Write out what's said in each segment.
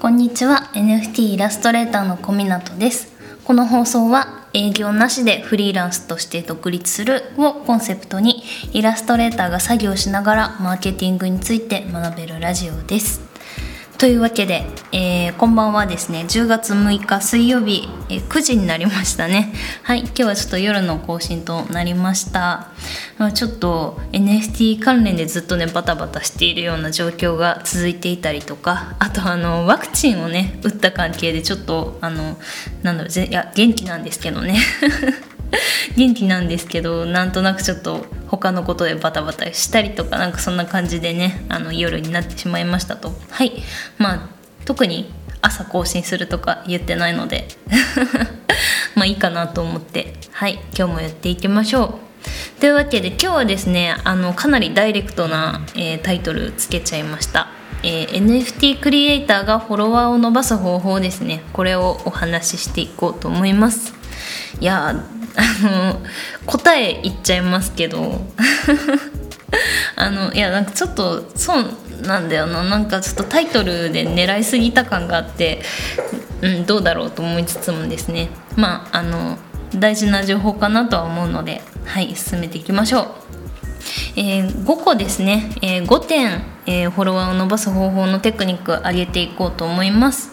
こんにちは。NFT イラストレーターの小湊です。この放送は営業なしでフリーランスとして独立するをコンセプトにイラストレーターが作業しながらマーケティングについて学べるラジオです。というわけで、えー、こんばんはですね。10月6日水曜日、えー、9時になりましたね。はい今日はちょっと夜の更新となりました。まあ、ちょっと NFT 関連でずっとねバタバタしているような状況が続いていたりとかあとあのワクチンをね打った関係でちょっとあのなんだろういや元気なんですけどね。元気なんですけどなんとなくちょっと他のことでバタバタしたりとかなんかそんな感じでねあの夜になってしまいましたと。はい。まあ特に朝更新するとか言ってないので まあいいかなと思って。はい。今日もやっていきましょう。というわけで今日はですねあのかなりダイレクトな、えー、タイトルつけちゃいました。えー、NFT クリエイターがフォロワーを伸ばす方法ですね。これをお話ししていこうと思います。いやあの答え言っちゃいますけど。あのいやなんかちょっとそうなんだよな。なんかちょっとタイトルで狙いすぎた感があって、うん、どうだろうと思いつつもですね。まああの大事な情報かなとは思うので。はい進めていきましょう。えー、5個ですね、えー、5点、えー、フォロワーを伸ばす方法のテクニック上げていこうと思います、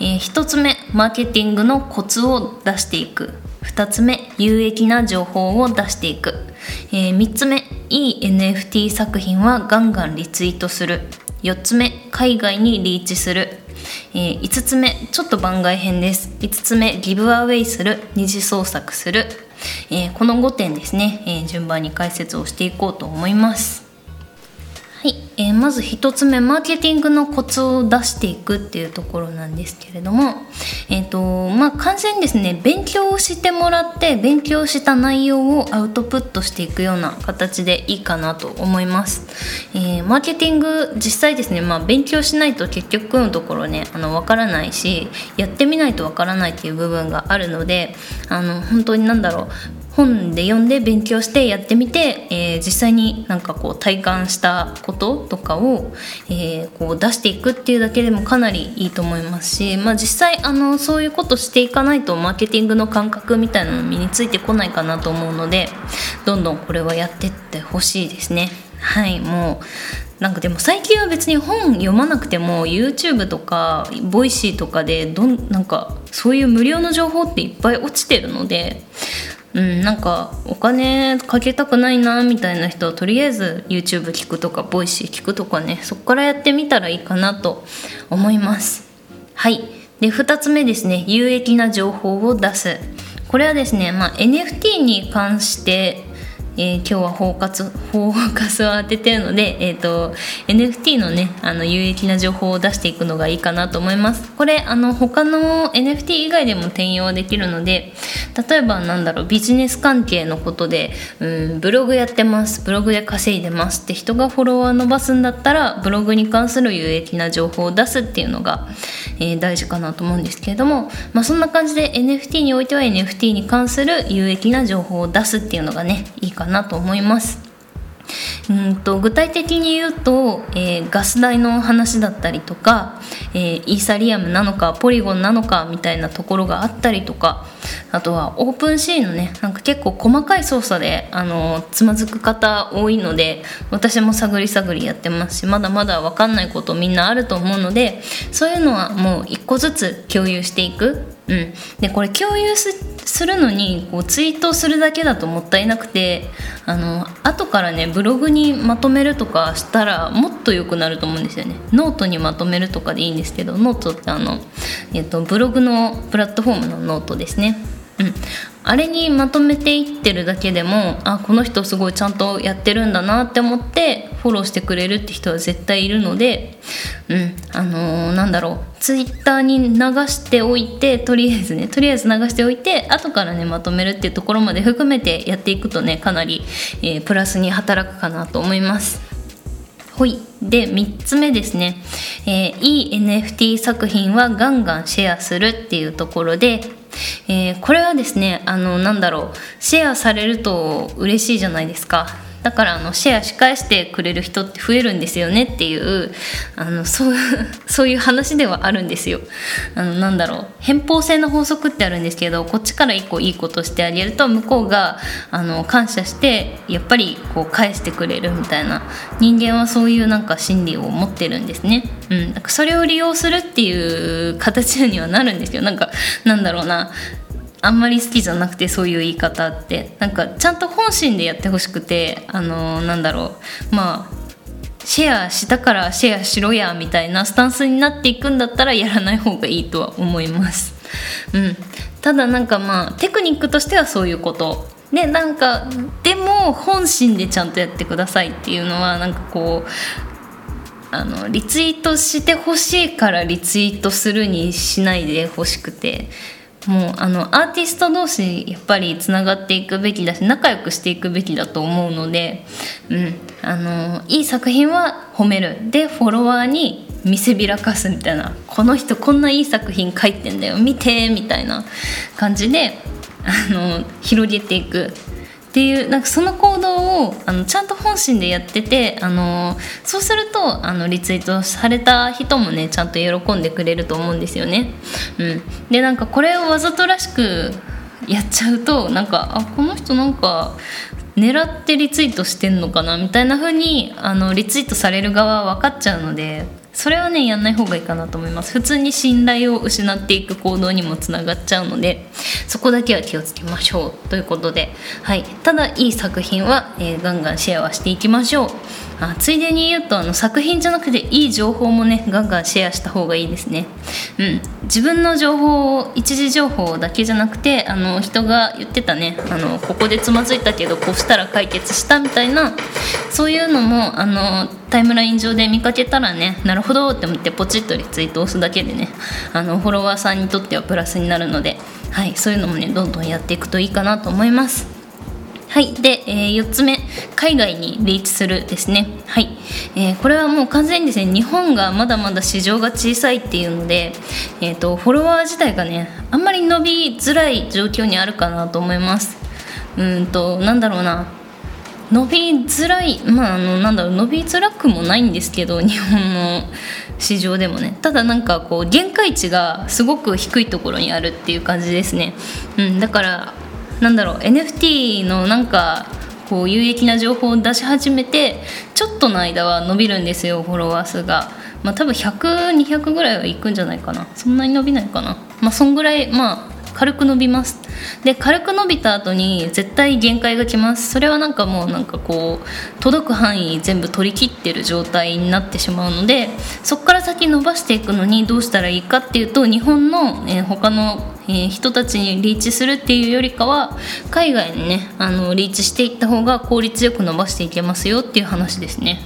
え1つ目マーケティングのコツを出していく。2つ目有益な情報を出していく、えー、3つ目いい NFT 作品はガンガンリツイートする。4つ目海外にリーチする、えー、5つ目ちょっと番外編です。5つ目ギブアウェイする。二次創作する、えー、この5点ですね、え、順番に解説をしていこうと思います。はい、えー、まず1つ目マーケティングのコツを出していくっていうところなんですけれども、えーとまあ、完全にですね勉強をしてもらって勉強した内容をアウトプットしていくような形でいいかなと思います、えー、マーケティング実際ですね、まあ、勉強しないと結局のところねあの分からないしやってみないと分からないっていう部分があるのであの本当に何だろう本で読んで勉強してやってみて、えー、実際になんかこう体感したこととかを、えー、こう出していくっていうだけでもかなりいいと思いますし、まあ、実際あのそういうことしていかないとマーケティングの感覚みたいなの身についてこないかなと思うのでどんどんこれはやってってほしいですね。はいもうなんかでも最近は別に本読まなくても YouTube とかボイシーとかでどんなんかそういう無料の情報っていっぱい落ちてるのでうん、なんかお金かけたくないなみたいな人はとりあえず YouTube 聞くとかボイシー聞くとかねそこからやってみたらいいかなと思います。はい。で2つ目ですね。有益な情報を出す。これはですね、まあ、NFT に関してえー、今日はフォーカスフォーカスを当ててるので、えーと、NFT のねあの有益な情報を出していくのがいいかなと思います。これあの他の NFT 以外でも転用できるので例えばなんだろうビジネス関係のことで、うん、ブログやってますブログで稼いでますって人がフォロワー伸ばすんだったらブログに関する有益な情報を出すっていうのが、えー、大事かなと思うんですけれども、まあ、そんな感じで NFT においては NFT に関する有益な情報を出すっていうのがねいいかななと思います。うんと具体的に言うと、えー、ガス代の話だったりとか、えー、イーサリアムなのかポリゴンなのかみたいなところがあったりとかあとはオープンシーンのねなんか結構細かい操作であのつまずく方多いので私も探り探りやってますしまだまだ分かんないことみんなあると思うのでそういうのはもう一個ずつ共有していくうん、でこれ共有するのにこうツイートするだけだともったいなくてあの後からねブログにまとめるとかしたらもっと良くなると思うんですよね。ノートにまとめるとかでいいんですけどノートってあの、えっと、ブログのプラットフォームのノートですね。うん、あれにまとめていってるだけでもあこの人すごいちゃんとやってるんだなって思ってフォローしてくれるって人は絶対いるので、うんあのー、なんだろうツイッターに流しておいてとりあえずねとりあえず流しておいて後からねまとめるっていうところまで含めてやっていくとねかなり、えー、プラスに働くかなと思います。ほい。で3つ目ですね、えー、いい NFT 作品はガンガンシェアするっていうところでえー、これはですねあのなんだろうシェアされると嬉しいじゃないですか。だからあのシェアし返してくれる人って増えるんですよねっていうあのそう そういう話ではあるんですよ。あのなんだろう。偏方性の法則ってあるんですけどこっちから一個いいことしてあげると向こうがあの感謝してやっぱりこう返してくれるみたいな。人間はそういうなんか心理を持ってるんですね、うん、なんかそれを利用するっていう形にはなるんですよ。なんかなんだろうな。あんまり好きじゃなくてそういう言い方って。なんかちゃんと本心でやってほしくてあのなんだろう。まあシェアしたからシェアしろやみたいなスタンスになっていくんだったらやらない方がいいとは思います。うん、ただなんかまあテクニックとしてはそういうこと。でなんかでも本心でちゃんとやってくださいっていうのはなんかこうあのリツイートしてほしいからリツイートするにしないでほしくて。もうあのアーティスト同士やっぱりつながっていくべきだし仲良くしていくべきだと思うので、うん、あのいい作品は褒める。でフォロワーに見せびらかすみたいな。この人こんないい作品書いてんだよ。見てみたいな感じであの広げていく。っていうなんかその行動をあのちゃんと本心でやっててあのそうするとあのリツイートされた人もねちゃんと喜んでくれると思うんですよね。うん、でなんかこれをわざとらしくやっちゃうとなんかあこの人なんか狙ってリツイートしてんのかなみたいな風にあにリツイートされる側は分かっちゃうのでそれはねやんない方がいいかなと思います。普通に信頼を失っていく行動にもつながっちゃうのでそこだけは気をつけましょう。ということで、はい、ただいい作品は、えー、ガンガンシェアはしていきましょう。あついでに言うとあの作品じゃなくていい情報もねガンガンシェアした方がいいですね、うん、自分の情報を一時情報だけじゃなくてあの人が言ってたね。あのここでつまずいたけどこうしたら解決したみたいなそういうのもあのタイムライン上で見かけたらねなるほどって思ってポチッとリツイート押すだけでねあのフォロワーさんにとってはプラスになるので、はい、そういうのもねどんどんやっていくといいかなと思います。はい。で、えー、4つ目、海外にリーチするですね。はい。えー、これはもう完全にですね、日本がまだまだ市場が小さいっていうので、えっ、ー、と、フォロワー自体がね、あんまり伸びづらい状況にあるかなと思います。うんと、なんだろうな。伸びづらい、まあ、あの、なんだろう、伸びづらくもないんですけど、日本の市場でもね。ただなんかこう、限界値がすごく低いところにあるっていう感じですね。うん、だから、なんだろう NFT のなんかこう有益な情報を出し始めてちょっとの間は伸びるんですよフォロワー数が。まあ、多分100200ぐらいはいくんじゃないかな。そんなに伸びないかな。まあそんぐらいまあ軽く伸びます。で軽く伸びた後に絶対限界がきます。それはなんかもうなんかこう届く範囲全部取り切ってる状態になってしまうのでそこから先伸ばしていくのにどうしたらいいかっていうと日本の、えー、他のえー、人たちにリーチするっていうよりかは海外にねあのリーチしていった方が効率よく伸ばしていけますよっていう話ですね。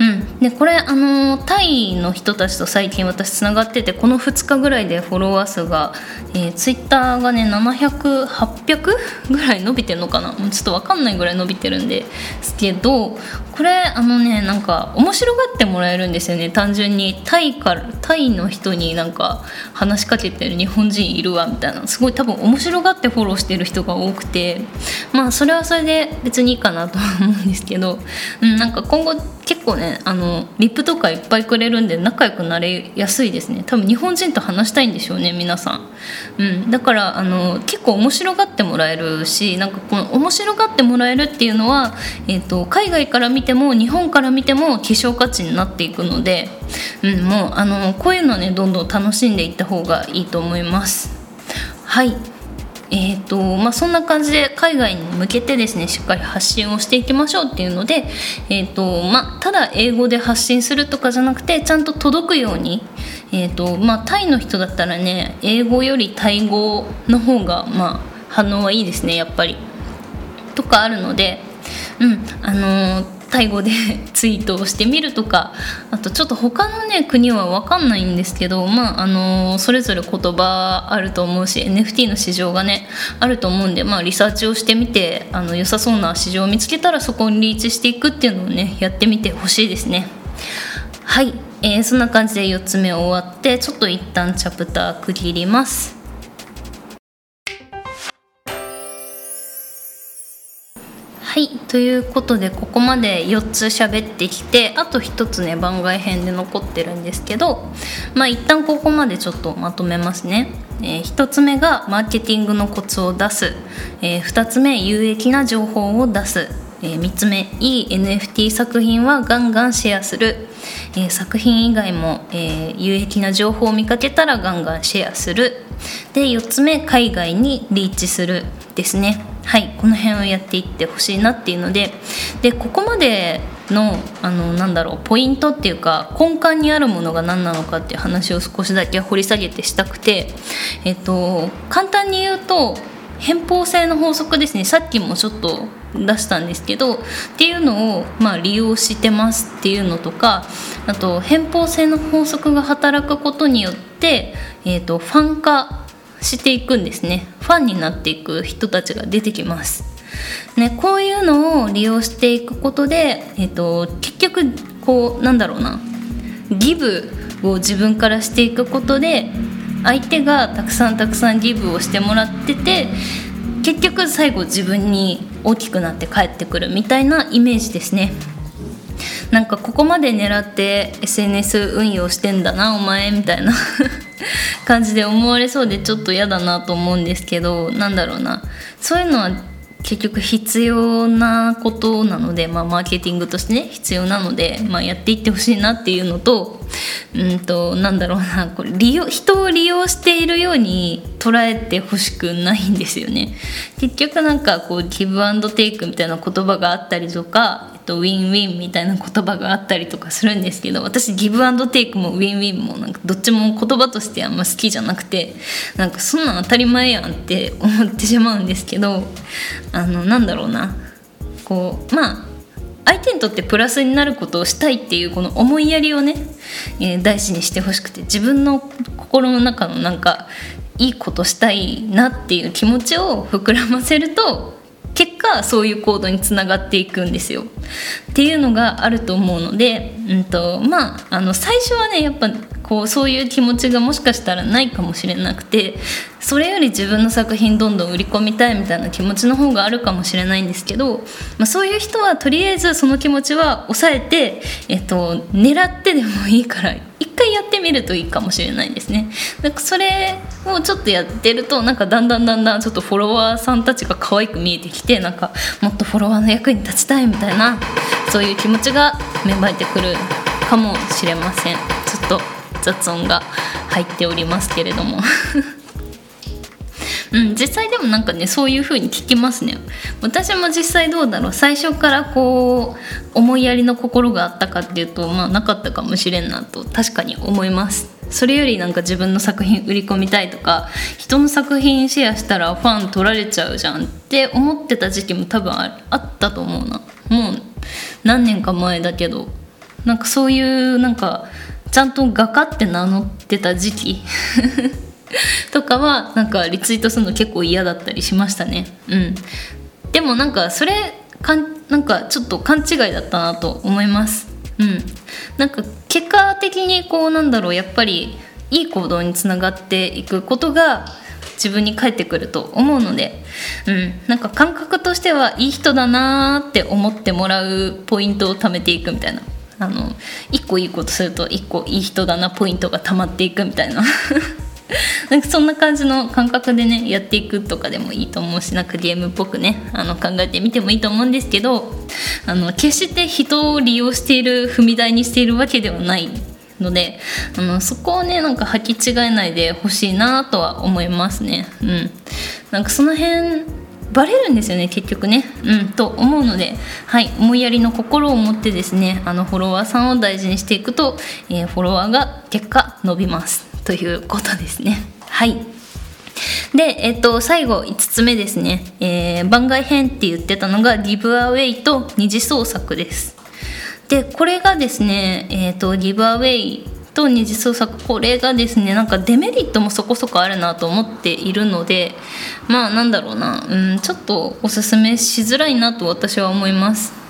うん、でこれあのタイの人たちと最近私つながっててこの2日ぐらいでフォロワー数が、えー、ツイッターがね700800ぐらい伸びてるのかなちょっと分かんないぐらい伸びてるんですけどこれあのねなんか面白がってもらえるんですよね。単純にタイからタイの人になんか話しかけてる日本人いるわみたいな。すごい多分面白がってフォローしてる人が多くて。まあそれはそれで別にいいかなとは思うんですけど、うん、なんか今後結構ねあのリップとかいっぱいくれるんで仲良くなれやすいですね。多分日本人と話したいんでしょうね皆さん、うん、だからあの結構面白がってもらえるしなんかこの面白がってもらえるっていうのは、えーと、海外から見ても日本から見ても希少価値になっていくので、うん、もうあのこういうのねどんどん楽しんでいった方がいいと思います。はい。えーとまあ、そんな感じで海外に向けてですねしっかり発信をしていきましょうっていうので、えーとまあ、ただ英語で発信するとかじゃなくてちゃんと届くように、えーとまあ、タイの人だったらね英語よりタイ語の方が、まあ、反応はいいですねやっぱり。とかあるので、うんあのータイ語で ツイートをしてみるとかあとちょっと他のね国は分かんないんですけどまああのそれぞれ言葉あると思うし NFT の市場がねあると思うんでまあリサーチをしてみてあの良さそうな市場を見つけたらそこにリーチしていくっていうのをねやってみてほしいですねはい、えー、そんな感じで4つ目終わってちょっと一旦チャプター区切ります。はいということでここまで4つ喋ってきてあと1つね番外編で残ってるんですけどまあ一旦ここまでちょっとまとめますね。えー、1つ目がマーケティングのコツを出す、えー、2つ目有益な情報を出す、えー、3つ目いい NFT 作品はガンガンシェアする、えー、作品以外も、えー、有益な情報を見かけたらガンガンシェアする。で4つ目海外にリーチするですね。はいこの辺をやっていってほしいなっていうので。でここまでのあのなんだろうポイントっていうか根幹にあるものが何なのかっていう話を少しだけ掘り下げてしたくて、えっと、簡単に言うと偏方性の法則ですね。さっきもちょっと出したんですけどっていうのを、まあ、利用してますっていうのとかあと偏方性の法則が働くことによって、えーとファン化していくんですねファンになっていく人たちが出てきます。ね、こういうのを利用していくことで、えーと、結局こうなんだろうなギブを自分からしていくことで相手がたくさんたくさんギブをしてもらってて結局最後自分に大きくなって帰ってくるみたいなイメージですね。なんかここまで狙って SNS 運用してんだなお前みたいな 感じで思われそうでちょっと嫌だなと思うんですけどなんだろうなそういうのは結局必要なことなので、まあ、マーケティングとしてね必要なので、まあ、やっていってほしいなっていうのとうんとなんだろうなこれ利用人を利用しているように捉えてほしくないんですよね。結局なんかこうギブアンドテイクみたいな言葉があったりとかとウィンウィンみたいな言葉があったりとかするんですけど私ギブアンドテイクもウィンウィンもなんかどっちも言葉としてあんま好きじゃなくてなんかそんなん当たり前やんって思ってしまうんですけどあのなんだろうな。こうまあ相手にとってプラスになることをしたいっていうこの思いやりをね、えー、大事にしてほしくて自分の心の中のなんかいいことしたいなっていう気持ちを膨らませると結果そういう行動につながっていくんですよ。っていうのがあると思うので、うんとまあ、あの最初はねやっぱこうそういう気持ちがもしかしたらないかもしれなくてそれより自分の作品どんどん売り込みたいみたいな気持ちの方があるかもしれないんですけど、まあ、そういう人はとりあえずその気持ちは抑えて、えっと、狙ってでもいいから回やってみるといいかもしれないですね。なんかそれをちょっとやってるとなんかだんだんだんだんちょっとフォロワーさんたちが可愛く見えてきてなんかもっとフォロワーの役に立ちたいみたいなそういう気持ちが芽生えてくるかもしれません。ちょっと雑音が入っておりますけれどもうん、実際でもなんかねそういう風に聞きますね。私も実際どうだろう。最初からこう思いやりの心があったかっていうとまあなかったかもしれんなと確かに思います。それよりなんか自分の作品売り込みたいとか人の作品シェアしたらファン取られちゃうじゃんって思ってた時期も多分あったと思うな。もう何年か前だけど。なんかそういうなんかちゃんと画家って名乗ってた時期。とかはなんかリツイートするの結構嫌だったりしましたね。うん。でもなんかそれかんなんかちょっと勘違いだったなと思います。うん。なんか結果的にこうなんだろうやっぱりいい行動につながっていくことが自分に返ってくると思うので、うん、なんか感覚としてはいい人だなって思ってもらうポイントを貯めていくみたいな。あの1個いいことすると1個いい人だなポイントがたまっていくみたいな。なんかそんな感じの感覚でねやっていくとかでもいいと思うしなんかゲームっぽくねあの考えてみてもいいと思うんですけどあの決して人を利用している踏み台にしているわけではないのであのそこをねなんか履き違えないでほしいなとは思いますね。うん、なんかその辺バレるんですよね結局ね。うんと思うのではい思いやりの心を持ってですねあのフォロワーさんを大事にしていくと、えー、フォロワーが結果伸びます。ということですね。はい。で、えっと、最後5つ目ですね、えー、番外編って言ってたのがギブアウェイと二次創作です。でこれがですね、えーとギブアウェイと二次創作。これがですねなんかデメリットもそこそこあるなと思っているのでまあなんだろうな、うん、ちょっとおすすめしづらいなと私は思います。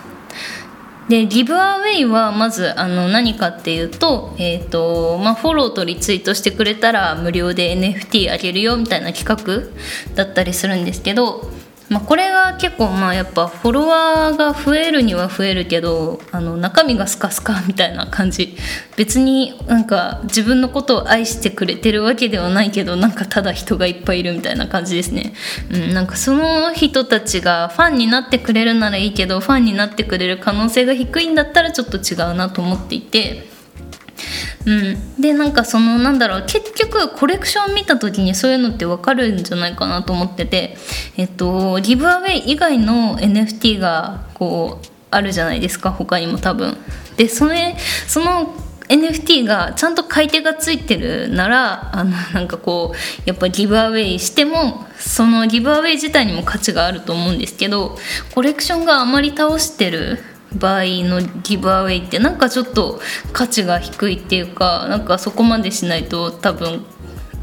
でギブアウェイはまずあの何かっていうと,、えーとまあ、フォローとリツイートしてくれたら無料で NFT あげるよみたいな企画だったりするんですけどまあ、これが結構まあやっぱフォロワーが増えるには増えるけどあの中身がスカスカみたいな感じ。別になんか自分のことを愛してくれてるわけではないけどなんかただ人がいっぱいいるみたいな感じですね、うん、なんかその人たちがファンになってくれるならいいけどファンになってくれる可能性が低いんだったらちょっと違うなと思っていて。うん、でなんかそのなんだろう結局コレクション見た時にそういうのって分かるんじゃないかなと思ってて、えっと、ギブアウェイ以外の NFT がこうあるじゃないですか他にも多分。でそれその NFT がちゃんと買い手がついてるならあのなんかこうやっぱギブアウェイしてもそのギブアウェイ自体にも価値があると思うんですけどコレクションがあまり倒してる場合のギブアウェイってなんかちょっと価値が低いっていうかなんかそこまでしないと多分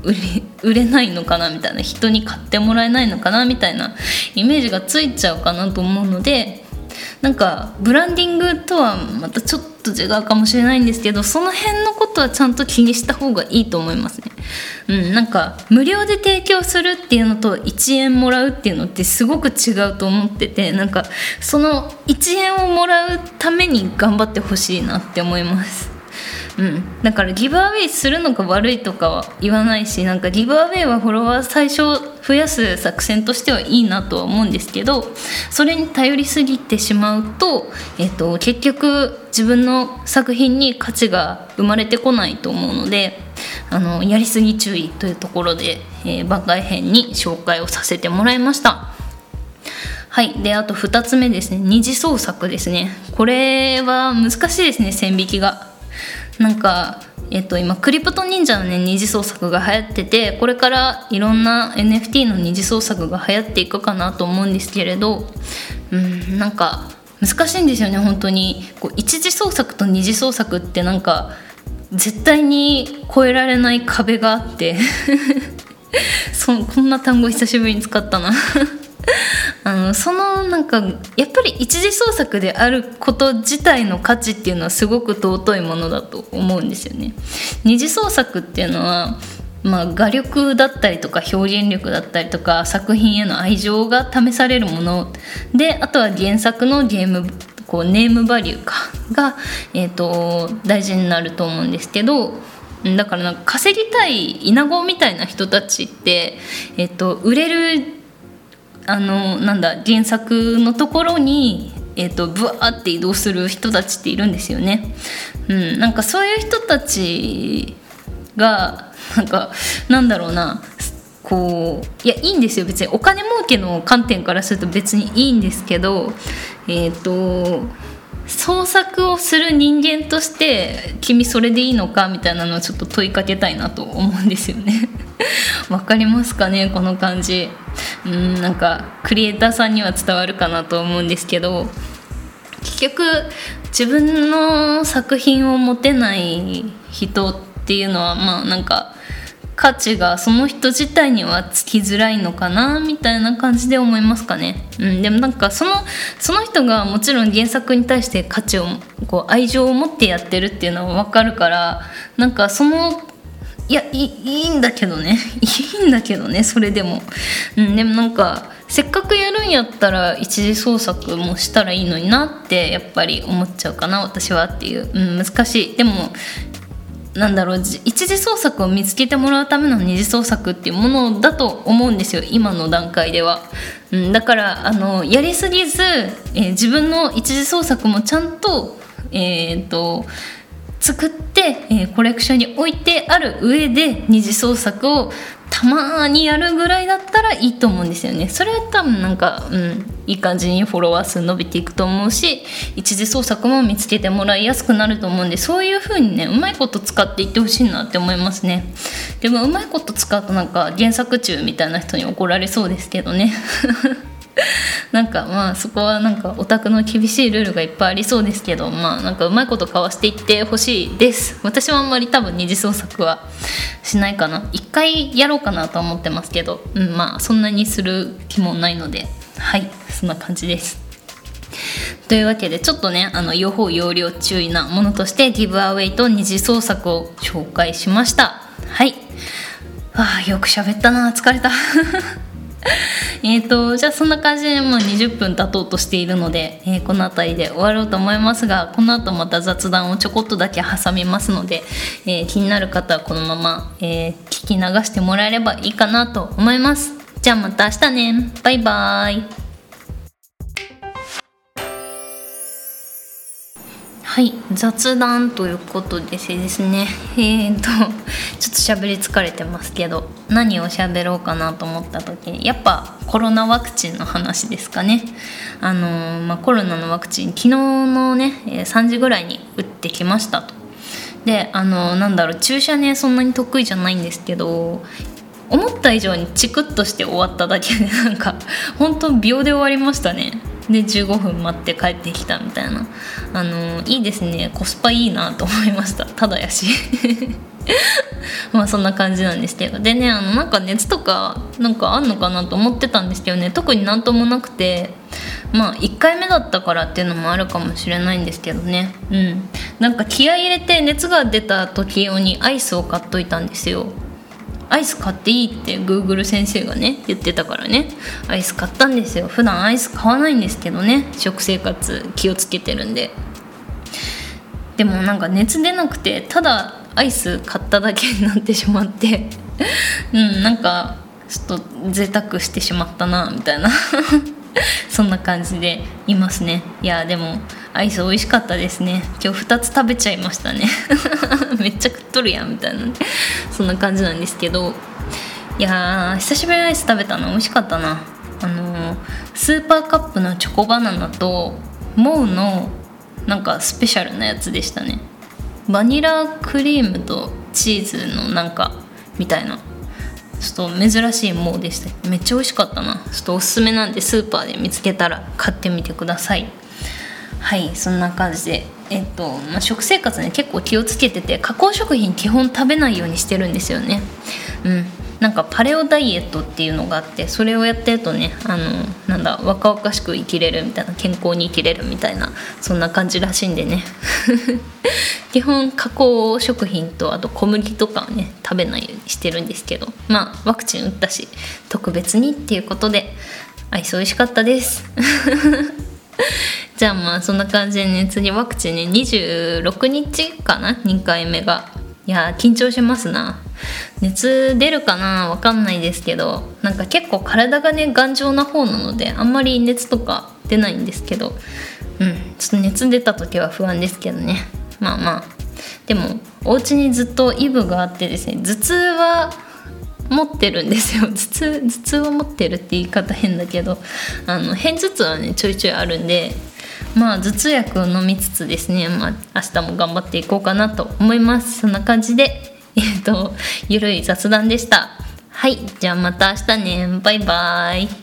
売れ売れないのかなみたいな人に買ってもらえないのかなみたいなイメージがついちゃうかなと思うのでなんかブランディングとはまたちょっと違うかもしれないんですけどその辺のことはちゃんと気にした方がいいと思いますね。うん、なんか無料で提供するっていうのと1円もらうっていうのってすごく違うと思っててなんかその1円をもらうために頑張ってほしいなって思います。うん、だからギブアウェイするのが悪いとかは言わないしなんかギブアウェイはフォロワー最初増やす作戦としてはいいなとは思うんですけどそれに頼りすぎてしまうと,、えっと結局自分の作品に価値が生まれてこないと思うのであのやりすぎ注意というところで、えー、番外編に紹介をさせてもらいました。はい。で、あと2つ目ですね。二次創作ですね。これは難しいですね、線引きが。なんかえっと、今クリプト忍者のね二次創作が流行っててこれからいろんな NFT の二次創作が流行っていくかなと思うんですけれどうんなんか難しいんですよね本当に。こう一次創作と二次創作ってなんか絶対に越えられない壁があって。そこんな単語久しぶりに使ったな。あのそのなんかやっぱり一次創作であること自体の価値っていうのはすごく尊いものだと思うんですよね。二次創作っていうのはまあ、画力だったりとか表現力だったりとか作品への愛情が試されるものであとは原作のゲームこうネームバリューかが、えーと、大事になると思うんですけどだからなんか稼ぎたいイナゴみたいな人たちって、えーと売れるあのなんだ原作のところにえーと、ブワーって移動する人たちっているんですよね。うん、なんかそういう人たちがなんかなんだろうなこういやいいんですよ別にお金儲けの観点からすると別にいいんですけどえっ、ー、と創作をする人間として君それでいいのかみたいなのをちょっと問いかけたいなと思うんですよね。わかりますかねこの感じ。うんなんかクリエイターさんには伝わるかなと思うんですけど結局自分の作品を持てない人っていうのはまあなんか価値がその人自体にはつきづらいのかなみたいな感じで思いますかね。うん、でもなんかそのその人がもちろん原作に対して価値をこう愛情を持ってやってるっていうのは分かるからなんかそのいやいいんだけどね。いいんだけどねそれでも、うん、でもなんかせっかくやるんやったら一次創作もしたらいいのになってやっぱり思っちゃうかな私はっていう、うん、難しい。でもなんだろう一次創作を見つけてもらうための二次創作っていうものだと思うんですよ今の段階では、うん、だからあのやりすぎず、えー、自分の一次創作もちゃんとえっ、ー、と作って、えー、コレクションに置いてある上で二次創作をたまにやるぐらいだったらいいと思うんですよね。それは多分なんか、うん、いい感じにフォロワー数伸びていくと思うし一次創作も見つけてもらいやすくなると思うんでそういう風にねうまいこと使っていってほしいなって思いますね。でもうまいこと使うとなんか原作中みたいな人に怒られそうですけどね。なんかまあそこはなんかオタクの厳しいルールがいっぱいありそうですけどまあなんかうまいこと交わしていってほしいです。私はあんまり多分二次創作はしないかな。一回やろうかなと思ってますけど、うん、まあそんなにする気もないので。はいそんな感じです。というわけでちょっとねあの予報要領注意なものとしてギブアウェイと二次創作を紹介しました。はい。あよく喋ったな。疲れた。えっとじゃあそんな感じでもう20分経とうとしているので、えー、この辺りで終わろうと思いますがこの後また雑談をちょこっとだけ挟みますので、えー、気になる方はこのまま、えー、聞き流してもらえればいいかなと思います。じゃあまた明日ね。バイバーイ。はい雑談ということでですね。えーとちょっと喋り疲れてますけど何を喋ろうかなと思った時にやっぱコロナワクチンの話ですかね。あのー、まあ、コロナのワクチン昨日のね3時ぐらいに打ってきましたと。であのー、なんだろう注射ねそんなに得意じゃないんですけど思った以上にチクッとして終わっただけでなんか本当秒で終わりましたね。で15分待って帰ってきたみたいな。あのいいですね。コスパいいなと思いました。ただやし。まあそんな感じなんですけど。でねあのなんか熱とかなんかあんのかなと思ってたんですけどね。特になんともなくてまあ1回目だったからっていうのもあるかもしれないんですけどね。うん。なんか気合入れて熱が出た時用にアイスを買っといたんですよ。アイス買っていいって Google 先生がね言ってたからね。アイス買ったんですよ。普段アイス買わないんですけどね。食生活気をつけてるんで。でもなんか熱出なくてただアイス買っただけになってしまって。うんなんかちょっと贅沢してしまったなみたいな。そんな感じでいますね。いやでもアイス美味しかったですね。今日2つ食べちゃいましたね。めっちゃ食っとるやんみたいな。そんな感じなんですけど。いや久しぶりにアイス食べたの美味しかったな。あのスーパーカップのチョコバナナとモウのなんかスペシャルなやつでしたね。バニラクリームとチーズのなんかみたいな。ちょっと珍しいモウでした。めっちゃ美味しかったな。ちょっとおすすめなんでスーパーで見つけたら買ってみてください。はいそんな感じで。えっと、まあ、食生活ね結構気をつけてて加工食品基本食べないようにしてるんですよね。うん。なんかパレオダイエットっていうのがあってそれをやってるとねあのなんだ若々しく生きれるみたいな健康に生きれるみたいなそんな感じらしいんでね。基本加工食品とあと小麦とかはね食べないようにしてるんですけどまあワクチン打ったし特別にっていうことでアイス美味しかったです。じゃあまあそんな感じで次ワクチンね26日かな？2回目が。いや緊張しますな。熱出るかな？わかんないですけどなんか結構体がね頑丈な方なのであんまり熱とか出ないんですけど。うんちょっと熱出た時は不安ですけどね。まあまあ。でもお家にずっとイブがあってですね頭痛は持ってるんですよ。頭痛頭痛は持ってるって言い方変だけどあの片頭痛はねちょいちょいあるんでまあ頭痛薬を飲みつつですね、まあ、明日も頑張っていこうかなと思います。そんな感じで えっとゆるい雑談でした。はいじゃあまた明日ね。バイバイ。